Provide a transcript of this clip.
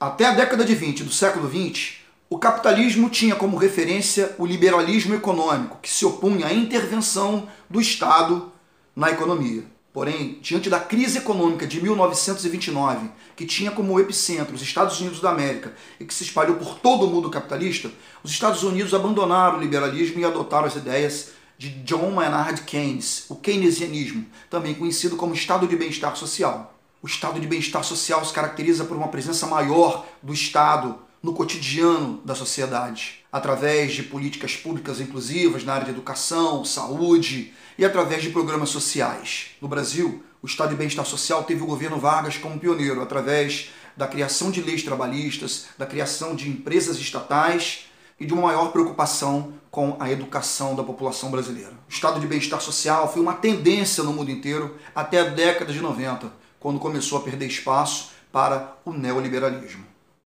Até a década de 20 do século 20, o capitalismo tinha como referência o liberalismo econômico, que se opunha à intervenção do Estado na economia. Porém, diante da crise econômica de 1929, que tinha como epicentro os Estados Unidos da América e que se espalhou por todo o mundo capitalista, os Estados Unidos abandonaram o liberalismo e adotaram as ideias de John Maynard Keynes, o keynesianismo, também conhecido como estado de bem-estar social. O estado de bem-estar social se caracteriza por uma presença maior do Estado no cotidiano da sociedade, através de políticas públicas inclusivas na área de educação, saúde e através de programas sociais. No Brasil, o estado de bem-estar social teve o governo Vargas como pioneiro, através da criação de leis trabalhistas, da criação de empresas estatais e de uma maior preocupação com a educação da população brasileira. O estado de bem-estar social foi uma tendência no mundo inteiro até a década de 90, quando começou a perder espaço para o neoliberalismo.